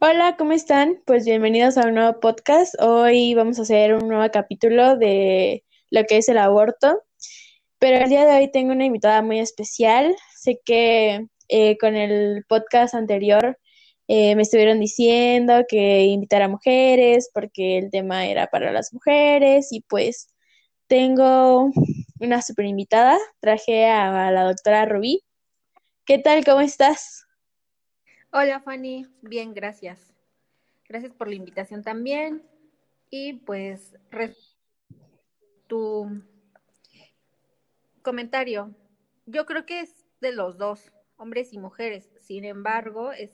Hola, ¿cómo están? Pues bienvenidos a un nuevo podcast. Hoy vamos a hacer un nuevo capítulo de lo que es el aborto, pero el día de hoy tengo una invitada muy especial. Sé que eh, con el podcast anterior eh, me estuvieron diciendo que invitara a mujeres porque el tema era para las mujeres y pues tengo una super invitada. Traje a la doctora Rubí. ¿Qué tal? ¿Cómo estás? Hola Fanny, bien, gracias. Gracias por la invitación también. Y pues tu comentario, yo creo que es de los dos, hombres y mujeres. Sin embargo, es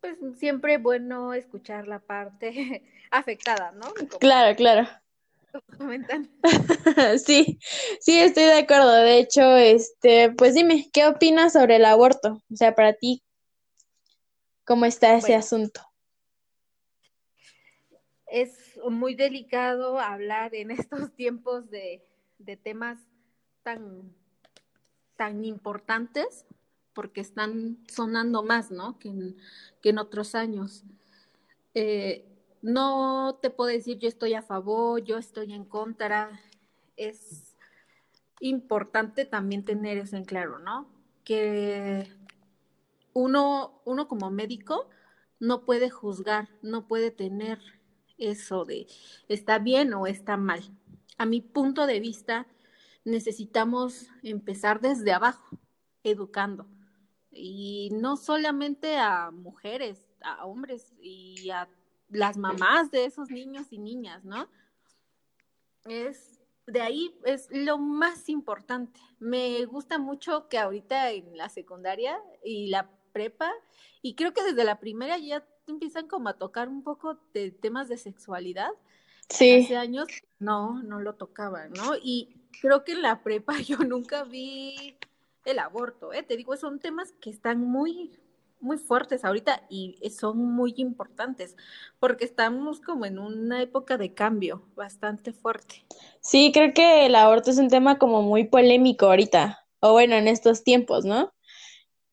pues siempre bueno escuchar la parte afectada, ¿no? claro, claro. Comentan. sí, sí, estoy de acuerdo. De hecho, este, pues dime, ¿qué opinas sobre el aborto? O sea, para ti, ¿Cómo está ese asunto? Es muy delicado hablar en estos tiempos de, temas tan, tan importantes porque están sonando más, ¿no? Que en, que en otros años. Eh, no te puedo decir yo estoy a favor, yo estoy en contra. Es importante también tener eso en claro, ¿no? Que uno, uno como médico no puede juzgar, no puede tener eso de está bien o está mal. A mi punto de vista, necesitamos empezar desde abajo, educando. Y no solamente a mujeres, a hombres y a las mamás de esos niños y niñas, ¿no? Es de ahí es lo más importante. Me gusta mucho que ahorita en la secundaria y la prepa y creo que desde la primera ya empiezan como a tocar un poco de temas de sexualidad. Sí. Hace años no, no lo tocaban, ¿no? Y creo que en la prepa yo nunca vi el aborto, ¿eh? Te digo, son temas que están muy, muy fuertes ahorita y son muy importantes porque estamos como en una época de cambio bastante fuerte. Sí, creo que el aborto es un tema como muy polémico ahorita, o bueno, en estos tiempos, ¿no?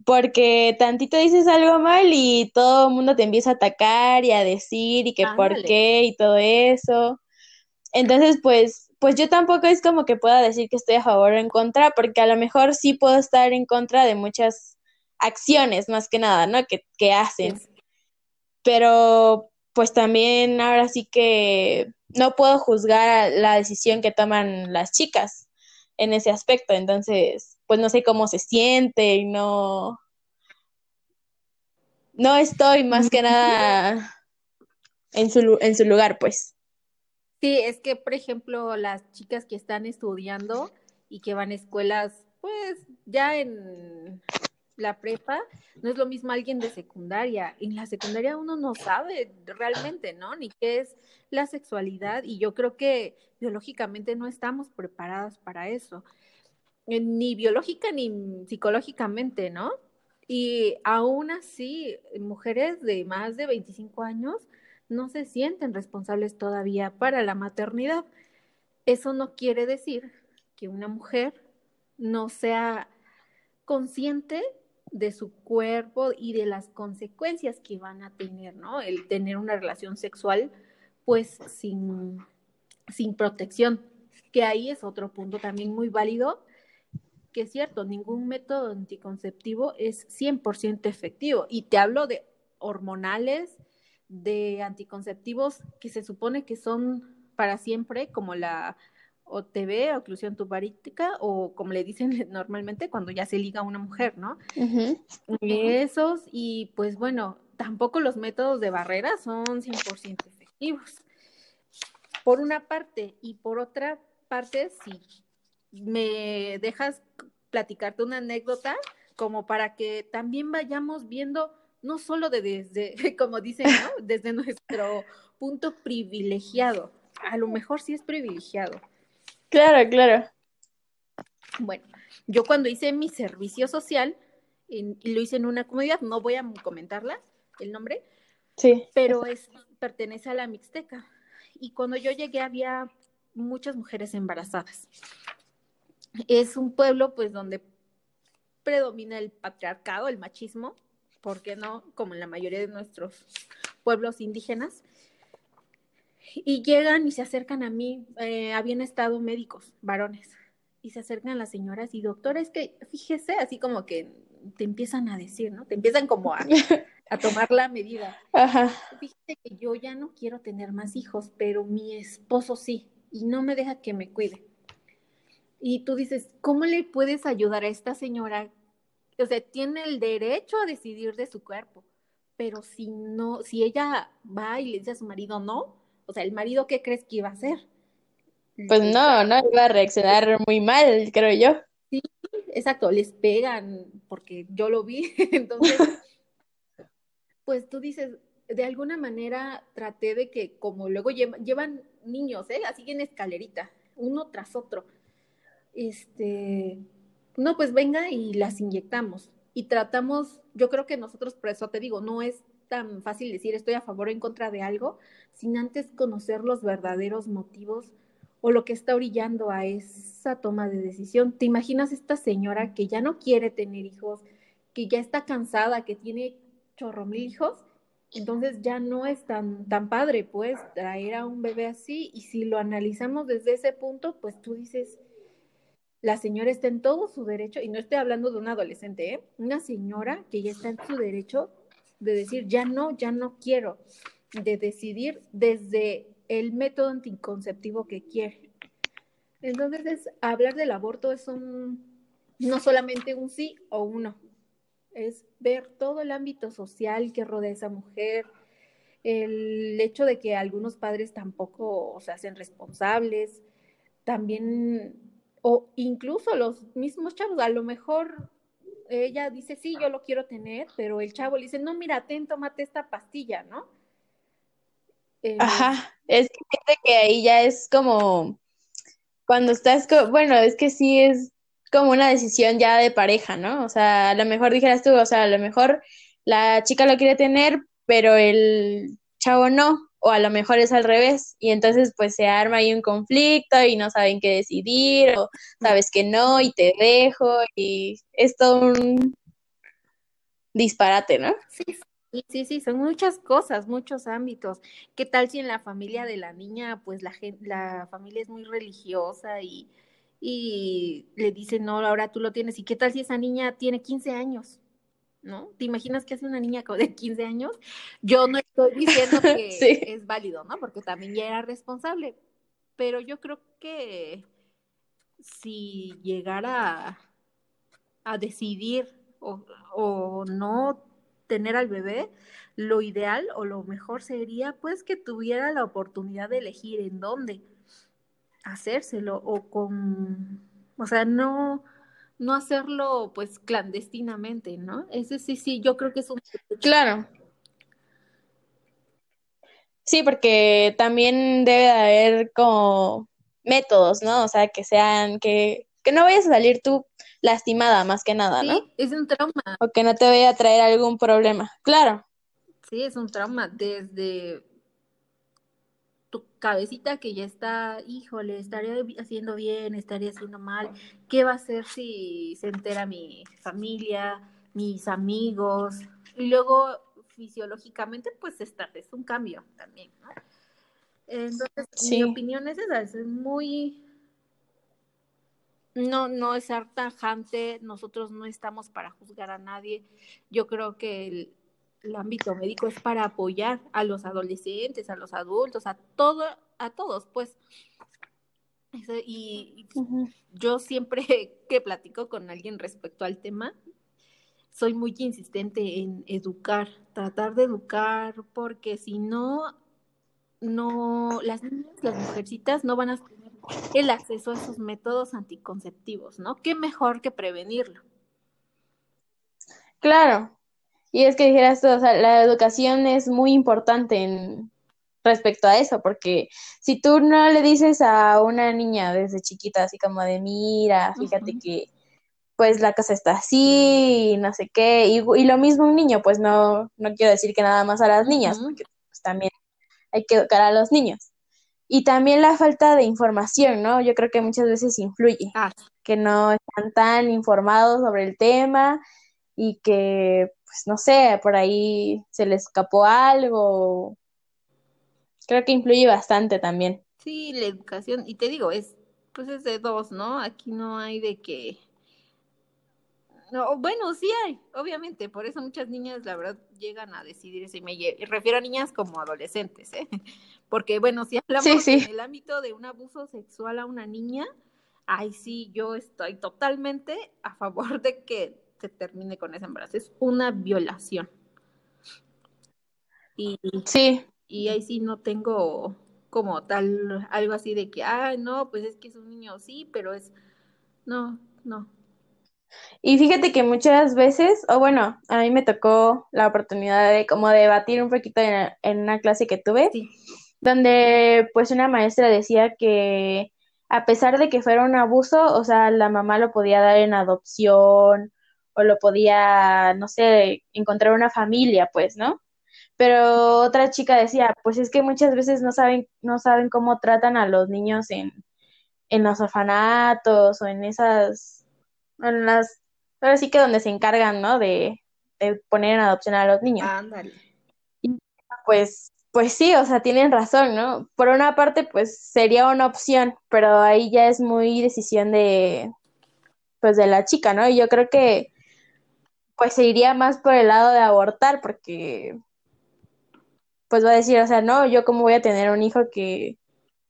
Porque tantito dices algo mal y todo el mundo te empieza a atacar y a decir y que por qué y todo eso. Entonces, pues, pues yo tampoco es como que pueda decir que estoy a favor o en contra, porque a lo mejor sí puedo estar en contra de muchas acciones, más que nada, ¿no? Que, que hacen. Pero, pues también ahora sí que no puedo juzgar la decisión que toman las chicas en ese aspecto. Entonces, pues no sé cómo se siente y no, no estoy más que nada en su, en su lugar, pues. Sí, es que, por ejemplo, las chicas que están estudiando y que van a escuelas, pues ya en la prepa, no es lo mismo alguien de secundaria. En la secundaria uno no sabe realmente, ¿no? Ni qué es la sexualidad y yo creo que biológicamente no estamos preparadas para eso. Eh, ni biológica ni psicológicamente, ¿no? Y aún así, mujeres de más de 25 años no se sienten responsables todavía para la maternidad. Eso no quiere decir que una mujer no sea consciente de su cuerpo y de las consecuencias que van a tener, ¿no? El tener una relación sexual, pues sin, sin protección, que ahí es otro punto también muy válido que es cierto, ningún método anticonceptivo es 100% efectivo. Y te hablo de hormonales, de anticonceptivos que se supone que son para siempre, como la OTB, oclusión tubarítica, o como le dicen normalmente cuando ya se liga a una mujer, ¿no? Esos, y pues bueno, tampoco los métodos de barrera son 100% efectivos. Por una parte, y por otra parte, sí, me dejas platicarte una anécdota como para que también vayamos viendo no solo de desde, como dicen, ¿no? desde nuestro punto privilegiado. A lo mejor sí es privilegiado. Claro, claro. Bueno, yo cuando hice mi servicio social, y lo hice en una comunidad, no voy a comentarla, el nombre, sí. pero es, pertenece a la Mixteca. Y cuando yo llegué había muchas mujeres embarazadas es un pueblo pues donde predomina el patriarcado, el machismo, ¿por qué no? Como en la mayoría de nuestros pueblos indígenas. Y llegan y se acercan a mí, eh, habían estado médicos, varones, y se acercan las señoras y doctora, es que fíjese, así como que te empiezan a decir, ¿no? Te empiezan como a, a tomar la medida. Ajá. Fíjate que yo ya no quiero tener más hijos, pero mi esposo sí, y no me deja que me cuide. Y tú dices, ¿cómo le puedes ayudar a esta señora? O sea, tiene el derecho a decidir de su cuerpo, pero si no, si ella va y le dice a su marido no, o sea, el marido, ¿qué crees que iba a hacer? Pues no, no iba a reaccionar muy mal, creo yo. Sí, exacto, les pegan, porque yo lo vi, entonces pues tú dices, de alguna manera traté de que como luego llevan, niños, ¿eh? Así en escalerita, uno tras otro. Este, no, pues venga y las inyectamos. Y tratamos, yo creo que nosotros, por eso te digo, no es tan fácil decir estoy a favor o en contra de algo, sin antes conocer los verdaderos motivos o lo que está orillando a esa toma de decisión. ¿Te imaginas esta señora que ya no quiere tener hijos, que ya está cansada, que tiene chorro mil hijos, entonces ya no es tan, tan padre, pues, traer a un bebé así. Y si lo analizamos desde ese punto, pues tú dices, la señora está en todo su derecho, y no estoy hablando de un adolescente, ¿eh? una señora que ya está en su derecho de decir, ya no, ya no quiero, de decidir desde el método anticonceptivo que quiere. Entonces, hablar del aborto es un, no solamente un sí o un no, es ver todo el ámbito social que rodea a esa mujer, el hecho de que algunos padres tampoco se hacen responsables, también, o incluso los mismos chavos, a lo mejor ella dice, sí, yo lo quiero tener, pero el chavo le dice, no, mira, ten, tómate esta pastilla, ¿no? Eh, Ajá, es que, que ahí ya es como, cuando estás, bueno, es que sí es como una decisión ya de pareja, ¿no? O sea, a lo mejor dijeras tú, o sea, a lo mejor la chica lo quiere tener, pero el chavo no, o a lo mejor es al revés, y entonces pues se arma ahí un conflicto y no saben qué decidir, o sabes que no y te dejo, y es todo un disparate, ¿no? Sí, sí, sí, son muchas cosas, muchos ámbitos. ¿Qué tal si en la familia de la niña, pues la, la familia es muy religiosa y y le dicen, no, ahora tú lo tienes. ¿Y qué tal si esa niña tiene 15 años? ¿No? ¿Te imaginas que hace una niña de 15 años? Yo no estoy diciendo que es válido, ¿no? Porque también ya era responsable. Pero yo creo que si llegara a, decidir o, o no tener al bebé, lo ideal o lo mejor sería pues que tuviera la oportunidad de elegir en dónde hacérselo o con, o sea, no, no hacerlo pues clandestinamente, ¿no? Ese sí, sí, yo creo que es un... Claro. Sí, porque también debe de haber como métodos, ¿no? O sea, que sean, que, que no vayas a salir tú lastimada más que nada, ¿no? Sí, es un trauma. O que no te vaya a traer algún problema. Claro. Sí, es un trauma desde cabecita que ya está, híjole, estaría haciendo bien, estaría haciendo mal, ¿qué va a hacer si se entera mi familia, mis amigos? Y luego fisiológicamente, pues esta es un cambio también, ¿no? Entonces, mi opinión es esa, es muy no, no es ser tajante, nosotros no estamos para juzgar a nadie. Yo creo que el, el ámbito médico es para apoyar a los adolescentes, a los adultos, a todo, a todos, pues. Y yo siempre que platico con alguien respecto al tema, soy muy insistente en educar, tratar de educar, porque si no, no, las niñas, las mujercitas no van a tener el acceso a esos métodos anticonceptivos, ¿no? ¿Qué mejor que prevenirlo? Claro, y es que dijeras o sea, la educación es muy importante en respecto a eso, porque si tú no le dices a una niña desde chiquita así como de mira, fíjate que pues la cosa está así, y no sé qué, y, y, lo mismo un niño, pues no, no quiero decir que nada más a las niñas, porque pues, también hay que educar a los niños. Y también la falta de información, ¿no? Yo creo que muchas veces influye, ah. que no están tan informados sobre el tema y que pues no sé, por ahí se le escapó algo. Creo que influye bastante también. Sí, la educación, y te digo, es, pues es de dos, ¿no? Aquí no hay de que no, bueno, sí hay, obviamente, por eso muchas niñas, la verdad, llegan a decidir eso. Y me refiero a niñas como adolescentes, ¿eh? Porque, bueno, si hablamos en el ámbito de un abuso sexual a una niña, ahí sí yo estoy totalmente a favor de que se termine con ese embarazo. Es una violación. Y, sí. Y ahí sí no tengo como tal algo así de que, ah, no, pues es que es un niño, sí, pero es, no, no, y fíjate que muchas veces, o bueno, a mí me tocó la oportunidad de como debatir un poquito en, una clase que tuve, donde pues una maestra decía que a pesar de que fuera un abuso, o sea, la mamá lo podía dar en adopción o lo podía, no sé, encontrar una familia, pues, ¿no? Pero otra chica decía, pues es que muchas veces no saben, no saben cómo tratan a los niños en, en los orfanatos o en esas en las, ahora sí que donde se encargan, ¿no? De, poner en adopción a los niños. Ándale. Y pues, pues sí, o sea, tienen razón, ¿no? Por una parte, pues sería una opción, pero ahí ya es muy decisión de, pues de la chica, ¿no? Y yo creo que, pues se iría más por el lado de abortar, porque, pues va a decir, o sea, no, yo cómo voy a tener un hijo que,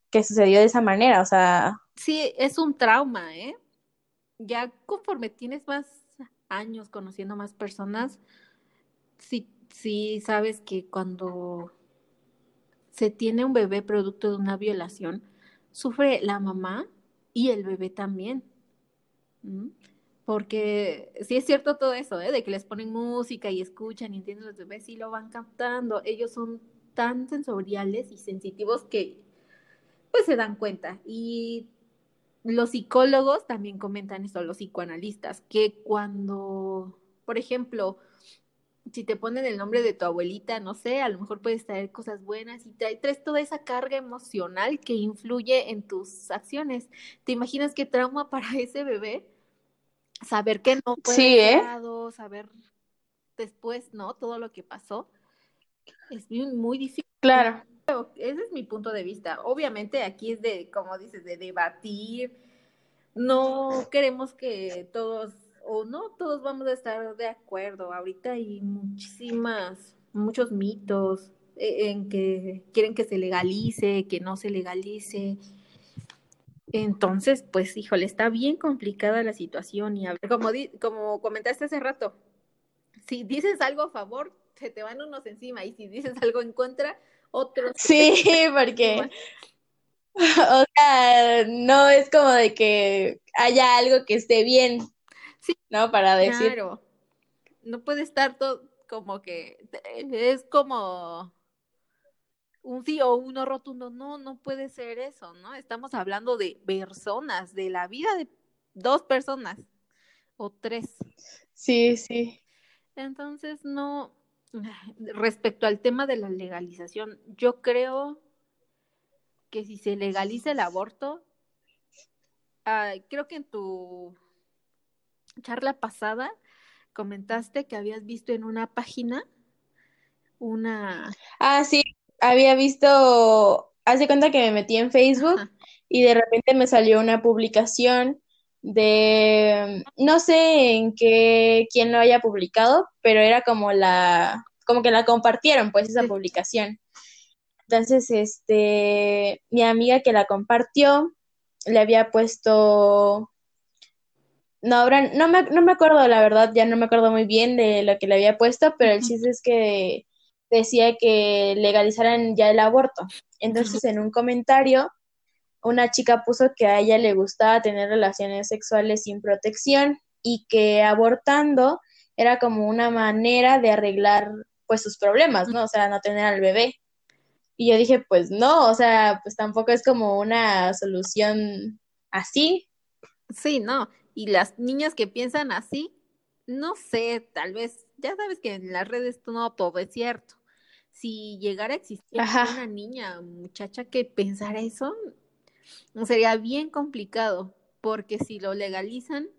que sucedió de esa manera, o sea. Sí, es un trauma, ¿eh? ya conforme tienes más años conociendo más personas, sí, sí sabes que cuando se tiene un bebé producto de una violación, sufre la mamá y el bebé también. Porque sí es cierto todo eso, ¿eh? de que les ponen música y escuchan y entienden los bebés y lo van captando. Ellos son tan sensoriales y sensitivos que pues se dan cuenta. Y los psicólogos también comentan esto, los psicoanalistas, que cuando, por ejemplo, si te ponen el nombre de tu abuelita, no sé, a lo mejor puedes traer cosas buenas y traes toda esa carga emocional que influye en tus acciones. ¿Te imaginas qué trauma para ese bebé? Saber que no fue sí, ¿eh? saber después, ¿no? Todo lo que pasó. Es muy, difícil. Claro. Ese es mi punto de vista. Obviamente aquí es de, como dices, de debatir. No queremos que todos, o no todos vamos a estar de acuerdo. Ahorita hay muchísimas, muchos mitos eh, en que quieren que se legalice, que no se legalice. Entonces, pues, híjole, está bien complicada la situación y a ver, como, como comentaste hace rato, si dices algo a favor, se te van unos encima y si dices algo en contra, otros. Sí, porque, o sea, no es como de que haya algo que esté bien, sí, ¿no? Para decir. Claro, no puede estar todo como que, es como un sí o uno rotundo, no, no puede ser eso, ¿no? Estamos hablando de personas, de la vida de dos personas o tres. Sí, sí. Entonces, no, respecto al tema de la legalización, yo creo que si se legaliza el aborto, creo que en tu charla pasada comentaste que habías visto en una página una... Ah, sí, había visto, hace cuenta que me metí en Facebook y de repente me salió una publicación de, no sé en qué, quién lo haya publicado, pero era como la, como que la compartieron, pues, esa publicación. Entonces, este, mi amiga que la compartió, le había puesto, no, no me, no me acuerdo, la verdad, ya no me acuerdo muy bien de lo que le había puesto, pero el chiste es que decía que legalizaran ya el aborto. Entonces, en un comentario, una chica puso que a ella le gustaba tener relaciones sexuales sin protección y que abortando era como una manera de arreglar pues sus problemas, ¿no? O sea, no tener al bebé. Y yo dije, pues no, o sea, pues tampoco es como una solución así. Sí, no. Y las niñas que piensan así, no sé, tal vez, ya sabes que en las redes no todo es cierto. Si llegara a existir una niña, muchacha que pensara eso, sería bien complicado, porque si lo legalizan,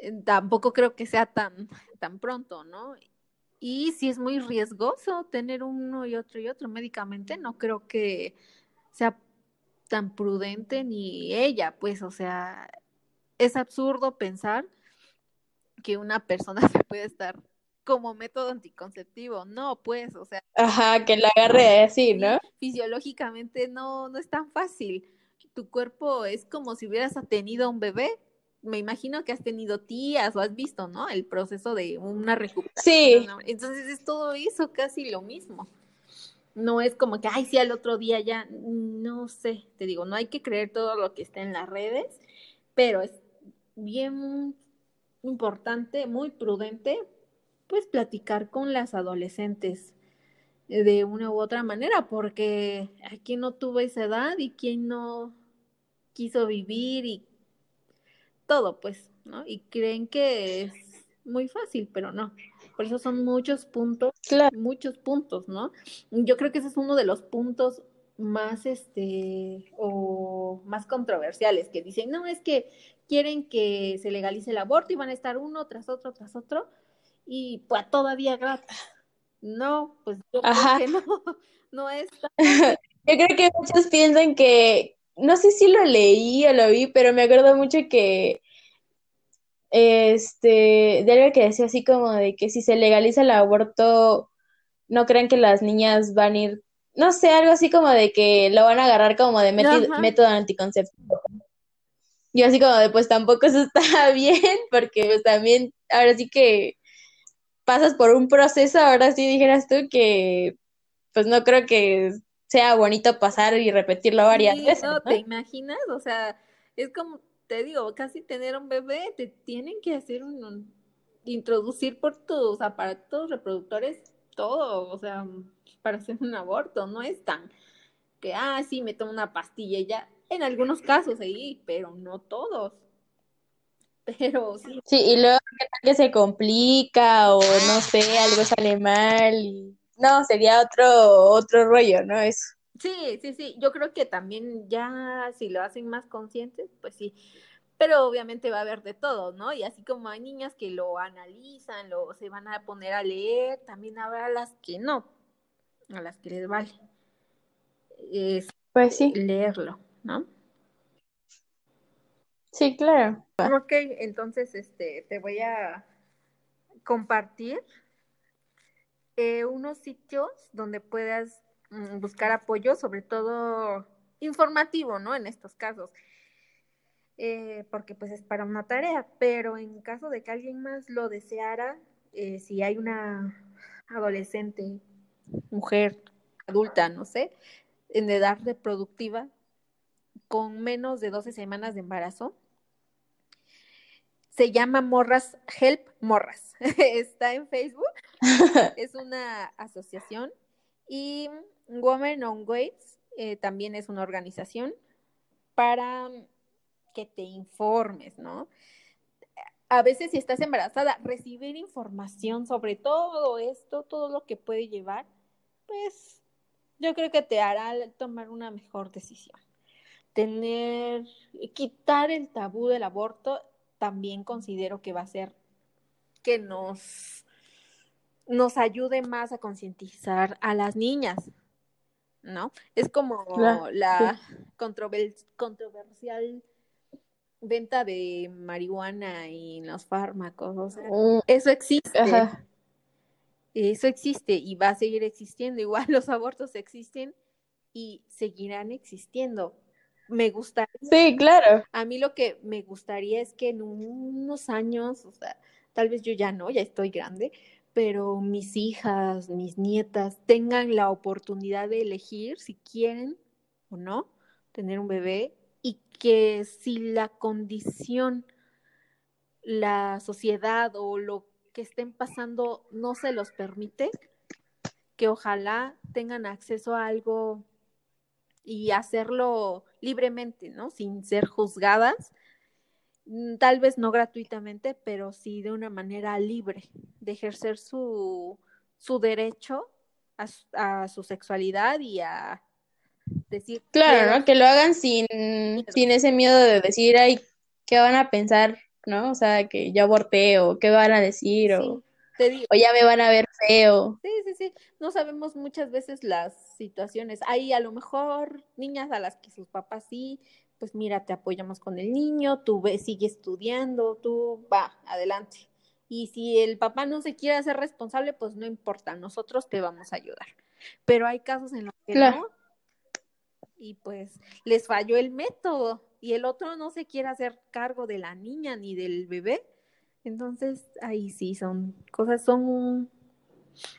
eh, tampoco creo que sea tan, tan pronto, ¿no? Y si es muy riesgoso tener uno y otro y otro médicamente, no creo que sea tan prudente ni ella, pues, o sea, es absurdo pensar que una persona se puede estar como método anticonceptivo, no, pues, o sea. Ajá, que la agarre así, ¿no? Fisiológicamente no, no es tan fácil. Tu cuerpo es como si hubieras tenido un bebé. Me imagino que has tenido tías o has visto, ¿no? El proceso de una recuperación. Sí. Entonces es todo eso casi lo mismo. No es como que, ay, sí, al otro día ya, no sé, te digo, no hay que creer todo lo que está en las redes, pero es bien importante, muy prudente, pues platicar con las adolescentes de una u otra manera, porque aquí no tuvo esa edad y quien no quiso vivir y todo, pues, ¿no? Y creen que es muy fácil, pero no. Por eso son muchos puntos, muchos puntos, ¿no? Yo creo que ese es uno de los puntos más, este, o más controversiales, que dicen, no, es que quieren que se legalice el aborto y van a estar uno tras otro, tras otro, y pues todavía gratis. No, pues yo creo que no, no es. yo creo que muchos piensan que, no sé si lo leí o lo vi, pero me acuerdo mucho que este, de algo que decía así como de que si se legaliza el aborto, no crean que las niñas van a ir, no sé, algo así como de que lo van a agarrar como de método anticonceptivo. Yo así como de, pues tampoco eso está bien, porque pues también, ahora sí que pasas por un proceso, ahora sí dijeras tú que, pues no creo que sea bonito pasar y repetirlo varias veces. No, ¿te imaginas? O sea, es como, te digo, casi tener un bebé, te tienen que hacer un, introducir por tus aparatos reproductores todo, o sea, para hacer un aborto, no es tan que, ah, sí, me tomo una pastilla y ya, en algunos casos sí, pero no todos. Pero sí. Sí, y luego que se complica o no sé, algo sale mal. Y... No, sería otro, otro rollo, ¿no? Eso. Sí, sí, sí. Yo creo que también ya si lo hacen más conscientes, pues sí. Pero obviamente va a haber de todo, ¿no? Y así como hay niñas que lo analizan, lo se van a poner a leer, también habrá las que no, a las que les vale. pues sí. Leerlo. ¿No? Sí, claro. Ok, entonces este, te voy a compartir eh, unos sitios donde puedas mm, buscar apoyo, sobre todo informativo, ¿no? En estos casos. Eh, porque pues es para una tarea, pero en caso de que alguien más lo deseara, eh, si hay una adolescente, mujer, adulta, no sé, en edad reproductiva, con menos de 12 semanas de embarazo. Se llama Morras Help Morras. Está en Facebook. es una asociación. Y Women on Waves eh, también es una organización para que te informes, ¿no? A veces si estás embarazada, recibir información sobre todo esto, todo lo que puede llevar, pues yo creo que te hará tomar una mejor decisión tener, quitar el tabú del aborto, también considero que va a ser que nos, nos ayude más a concientizar a las niñas, ¿no? Es como la controversial venta de marihuana y los fármacos, mm. eso existe. Eso existe y va a seguir existiendo. Igual los abortos existen y seguirán existiendo me gustaría. Sí, claro. A mí lo que me gustaría es que en unos años, o sea, tal vez yo ya no, ya estoy grande, pero mis hijas, mis nietas tengan la oportunidad de elegir si quieren o no tener un bebé y que si la condición, la sociedad o lo que estén pasando no se los permite, que ojalá tengan acceso a algo y hacerlo libremente, ¿no? Sin ser juzgadas, mm, tal vez no gratuitamente, pero sí de una manera libre, de ejercer su, su derecho a, su sexualidad y a decir... Claro, ¿no? Que lo hagan sin, sin ese miedo de decir, ay, ¿qué van a pensar ¿no? O sea, que yo aborté o qué van a decir o, Sí, te digo, o ya me van a ver feo. sí, sí, sí, no sabemos muchas veces las situaciones. Hay a lo mejor niñas a las que sus papás sí, pues mira, te apoyamos con el niño, tú ve, sigue estudiando, tú va, adelante. Y si el papá no se quiere hacer responsable, pues no importa, nosotros te vamos a ayudar. Pero hay casos en los que Claro. no, y pues les falló el método y el otro no se quiere hacer cargo de la niña ni del bebé. Entonces, ahí sí son cosas, son,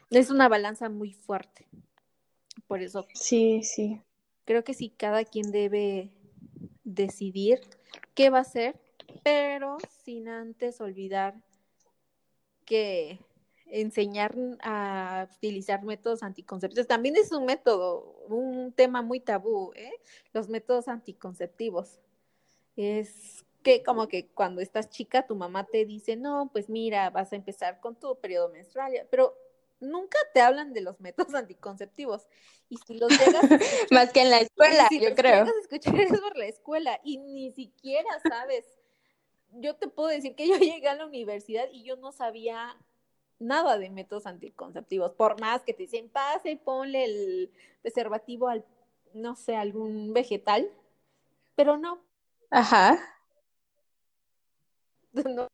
es una balanza muy fuerte. Por eso Sí, sí. creo que sí, cada quien debe decidir qué va a hacer, pero sin antes olvidar que enseñar a utilizar métodos anticonceptivos también es un método, un tema muy tabú, ¿eh? Los métodos anticonceptivos. Es que como que cuando estás chica tu mamá te dice, no, pues mira, vas a empezar con tu periodo menstrual, pero nunca te hablan de los métodos anticonceptivos. Y si los llegas Más que en la escuela, si yo los creo. llegas a escuchar es por la escuela y ni siquiera sabes. Yo te puedo decir que yo llegué a la universidad y yo no sabía nada de métodos anticonceptivos, por más que te dicen, pase y ponle el preservativo al, no sé, algún vegetal, pero no, Ajá. no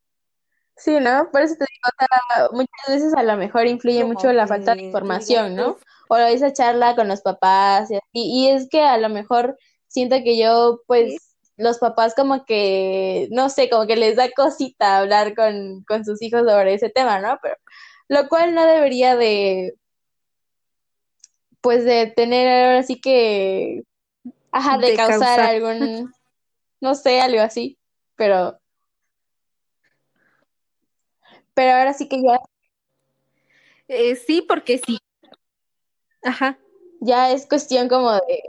Sí, ¿no? Por eso te digo, o sea, muchas veces a lo mejor influye como mucho la falta de información, ¿no? "Uf, O esa charla con los papás y así. Y es que a lo mejor siento que yo, pues, los papás como que, no sé, como que les da cosita hablar con, con sus hijos sobre ese tema, ¿no? Pero lo cual no debería de, pues, de tener ahora sí que, ajá, de de causar causar. algún, no sé, algo así. Pero, pero ahora sí que ya Eh, sí, porque sí. Ajá. ya es cuestión como de,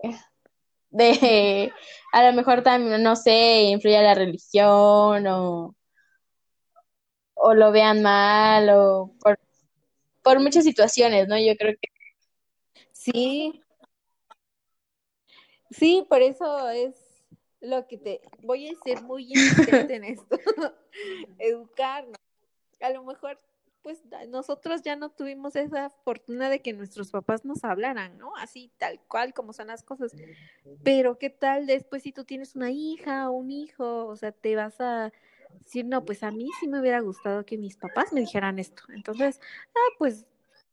de, a lo mejor también, no sé, influye la religión o, o lo vean mal o por, por muchas situaciones, ¿no? Yo creo que, Sí, sí, por eso es lo que te voy a ser muy insistente en esto. Educarnos. A lo mejor, pues nosotros ya no tuvimos esa fortuna de que nuestros papás nos hablaran, ¿no? Así, tal cual como son las cosas. Pero ¿qué tal después si tú tienes una hija o un hijo? O sea, te vas a decir, no, pues a mí sí me hubiera gustado que mis papás me dijeran esto. Entonces, ah, pues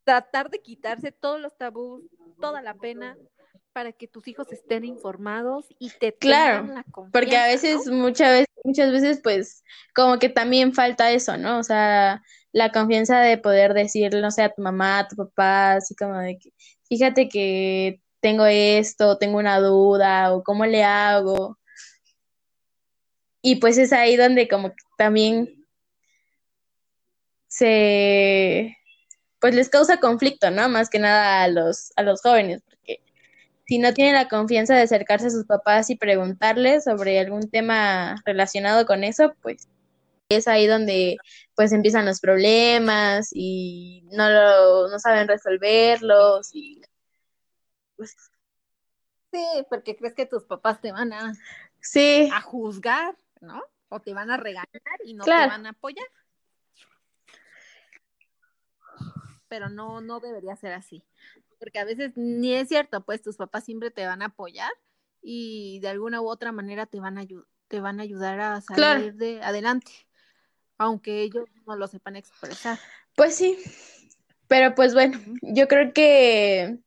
tratar de quitarse todos los tabús, toda la pena para que tus hijos estén informados y te Claro, tengan la porque a confianza, veces, ¿no? muchas veces, muchas veces, pues, como que también falta eso, ¿no? O sea, la confianza de poder decir, no sé, a tu mamá, a tu papá, así como de que, fíjate que tengo esto, tengo una duda, o cómo le hago. Y pues es ahí donde como que también se, pues les causa conflicto, ¿no? Más que nada a los, a los jóvenes, si no tienen la confianza de acercarse a sus papás y preguntarles sobre algún tema relacionado con eso, pues es ahí donde pues empiezan los problemas y no lo, no saben resolverlos y pues Sí, porque crees que tus papás te van a, sí, a juzgar, ¿no? O te van a regañar y no Claro. te van a apoyar. Pero no, no debería ser así. Porque a veces ni es cierto, pues tus papás siempre te van a apoyar y de alguna u otra manera te van a, te van a ayudar a salir Claro. de adelante, aunque ellos no lo sepan expresar. pues sí. Pero pues bueno, yo creo que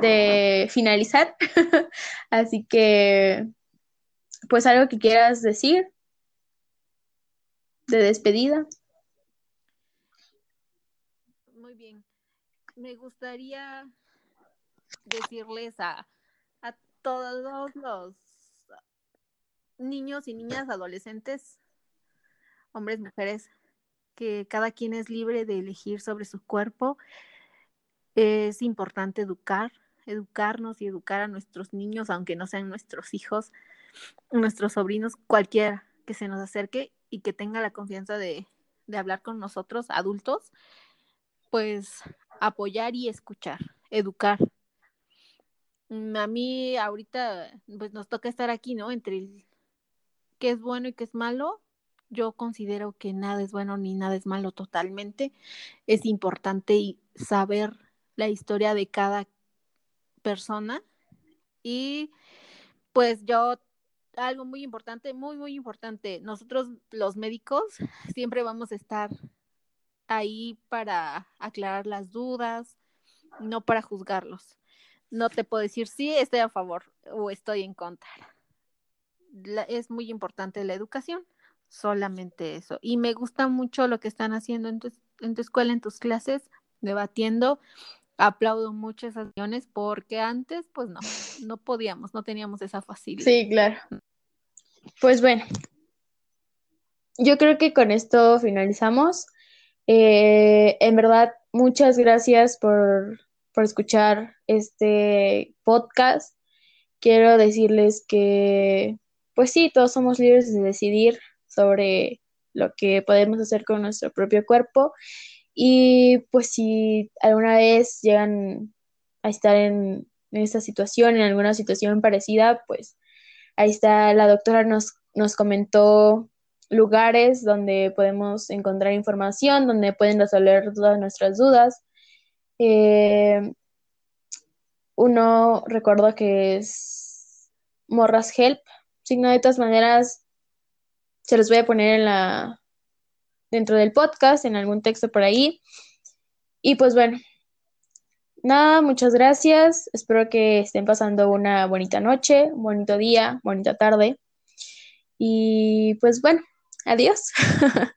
de finalizar. Así que, pues algo que quieras decir de despedida. Muy bien. Me gustaría decirles a, a todos los niños y niñas, adolescentes, hombres, mujeres, que cada quien es libre de elegir sobre su cuerpo. Es importante educar, educarnos y educar a nuestros niños, aunque no sean nuestros hijos, nuestros sobrinos, cualquiera que se nos acerque y que tenga la confianza de, de hablar con nosotros, adultos, pues apoyar y escuchar, educar. Mm, a mí ahorita pues nos toca estar aquí, ¿no? Entre el qué es bueno y qué es malo. Yo considero que nada es bueno ni nada es malo totalmente. Es importante saber la historia de cada persona y pues yo algo muy importante, muy, muy importante. Nosotros los médicos siempre vamos a estar ahí para aclarar las dudas, no para juzgarlos. No te puedo decir sí, estoy a favor o estoy en contra. es muy importante la educación, solamente eso. Y me gusta mucho lo que están haciendo en tu, en tu escuela, en tus clases, debatiendo. Aplaudo mucho esas acciones porque antes, pues no, no podíamos, no teníamos esa facilidad. Sí, claro. Pues bueno, yo creo que con esto finalizamos. Eh, en verdad, muchas gracias por, por escuchar este podcast. Quiero decirles que, pues sí, todos somos libres de decidir sobre lo que podemos hacer con nuestro propio cuerpo. Y pues si alguna vez llegan a estar en, en esta situación, en alguna situación parecida, pues ahí está, la doctora nos, nos comentó lugares donde podemos encontrar información, donde pueden resolver todas nuestras dudas. Eh, uno recuerdo que es Morras Help. Signo de todas maneras, se los voy a poner en la dentro del podcast, en algún texto por ahí. Y pues bueno, nada, muchas gracias. Espero que estén pasando una bonita noche, bonito día, bonita tarde. Y pues bueno, Adiós.